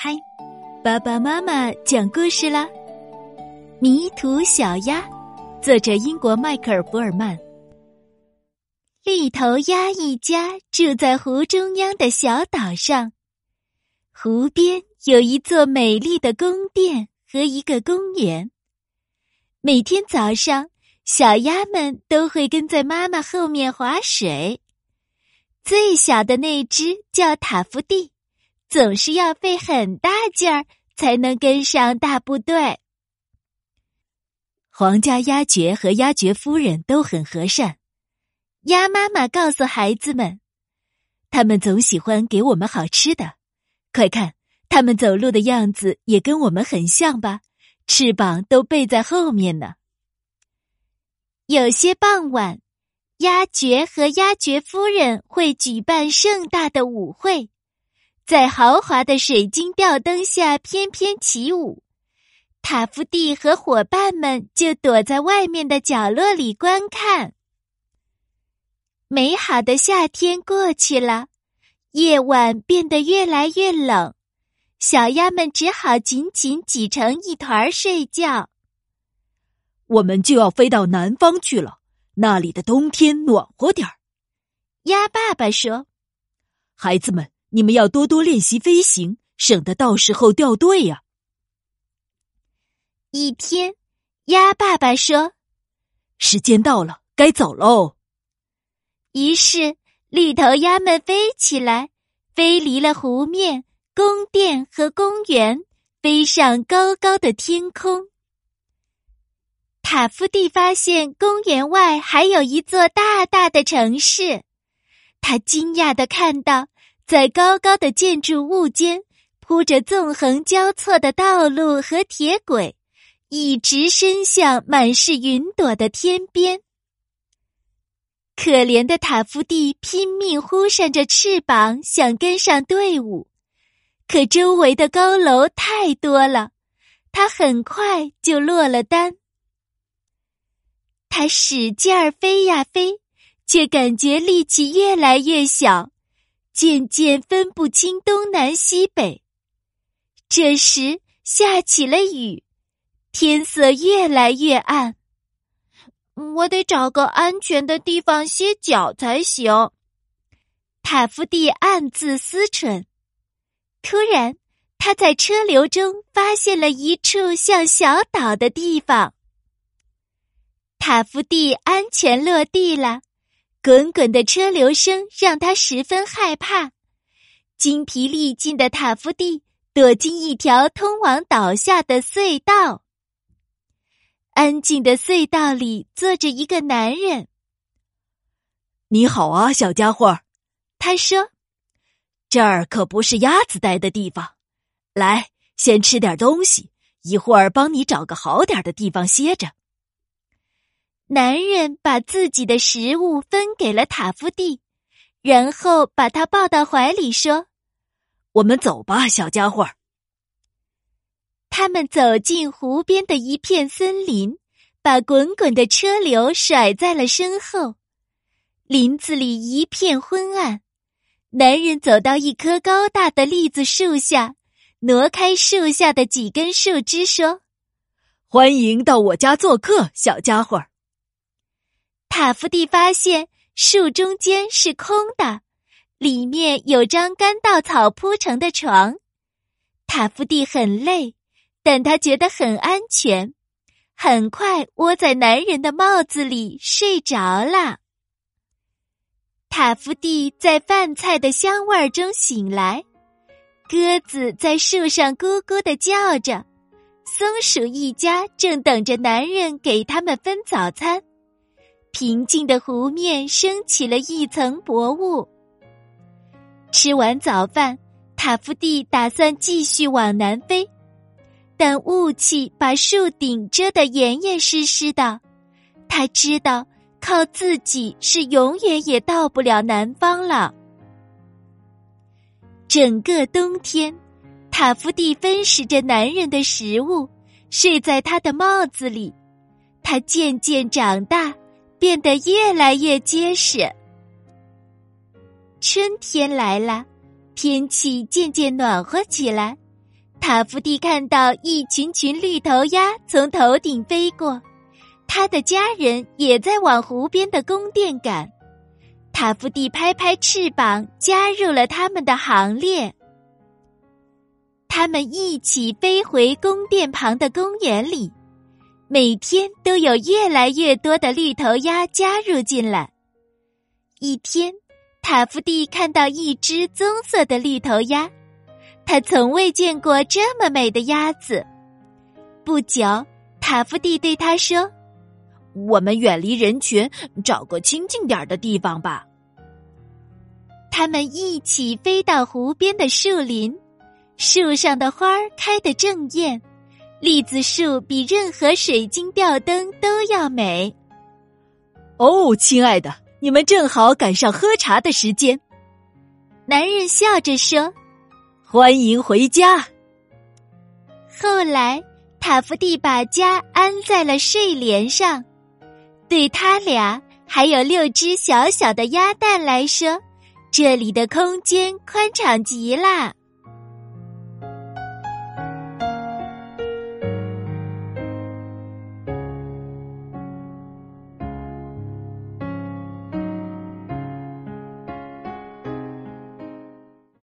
嗨，爸爸妈妈讲故事啦！《迷途小鸭》，作者英国迈克尔·福尔曼。绿头鸭一家住在湖中央的小岛上，湖边有一座美丽的宫殿和一个公园。每天早上，小鸭们都会跟在妈妈后面划水。最小的那只叫塔夫蒂。总是要费很大劲儿才能跟上大部队。皇家鸭爵和鸭爵夫人都很和善。鸭妈妈告诉孩子们，他们总喜欢给我们好吃的。快看，他们走路的样子也跟我们很像吧？翅膀都背在后面呢。有些傍晚，鸭爵和鸭爵夫人会举办盛大的舞会。在豪华的水晶吊灯下翩翩起舞，塔夫蒂和伙伴们就躲在外面的角落里观看。美好的夏天过去了，夜晚变得越来越冷，小鸭们只好紧紧挤成一团睡觉。我们就要飞到南方去了，那里的冬天暖和点儿。鸭爸爸说：“孩子们。”你们要多多练习飞行，省得到时候掉队呀。一天，鸭爸爸说：“时间到了，该走喽。”于是，绿头鸭们飞起来，飞离了湖面、宫殿和公园，飞上高高的天空。塔夫蒂发现公园外还有一座大大的城市，他惊讶的看到。在高高的建筑物间，铺着纵横交错的道路和铁轨，一直伸向满是云朵的天边。可怜的塔夫蒂拼命呼扇着翅膀，想跟上队伍，可周围的高楼太多了，他很快就落了单。他使劲儿飞呀飞，却感觉力气越来越小。渐渐分不清东南西北。这时下起了雨，天色越来越暗。我得找个安全的地方歇脚才行。塔夫蒂暗自思忖。突然，他在车流中发现了一处像小岛的地方。塔夫蒂安全落地了。滚滚的车流声让他十分害怕，精疲力尽的塔夫蒂躲进一条通往岛下的隧道。安静的隧道里坐着一个男人。你好啊，小家伙，他说：“这儿可不是鸭子待的地方。来，先吃点东西，一会儿帮你找个好点的地方歇着。”男人把自己的食物分给了塔夫蒂，然后把他抱到怀里，说：“我们走吧，小家伙。”他们走进湖边的一片森林，把滚滚的车流甩在了身后。林子里一片昏暗。男人走到一棵高大的栗子树下，挪开树下的几根树枝，说：“欢迎到我家做客，小家伙。”塔夫蒂发现树中间是空的，里面有张干稻草铺成的床。塔夫蒂很累，但他觉得很安全，很快窝在男人的帽子里睡着了。塔夫蒂在饭菜的香味中醒来，鸽子在树上咕咕的叫着，松鼠一家正等着男人给他们分早餐。平静的湖面升起了一层薄雾。吃完早饭，塔夫蒂打算继续往南飞，但雾气把树顶遮得严严实实的。他知道靠自己是永远也到不了南方了。整个冬天，塔夫蒂分食着男人的食物，睡在他的帽子里。他渐渐长大。变得越来越结实。春天来了，天气渐渐暖和起来，塔夫蒂看到一群群绿头鸭从头顶飞过，他的家人也在往湖边的宫殿赶。塔夫蒂拍拍翅膀，加入了他们的行列。他们一起飞回宫殿旁的公园里，每天都有越来越多的绿头鸭加入进来。一天，塔夫蒂看到一只棕色的绿头鸭，他从未见过这么美的鸭子。不久，塔夫蒂对他说：“我们远离人群，找个清静点的地方吧。”他们一起飞到湖边的树林，树上的花儿开得正艳，栗子树比任何水晶吊灯都要美。哦，亲爱的，你们正好赶上喝茶的时间。男人笑着说：“欢迎回家。”后来，塔夫蒂把家安在了睡莲上，对他俩还有六只小小的鸭蛋来说。这里的空间宽敞极了。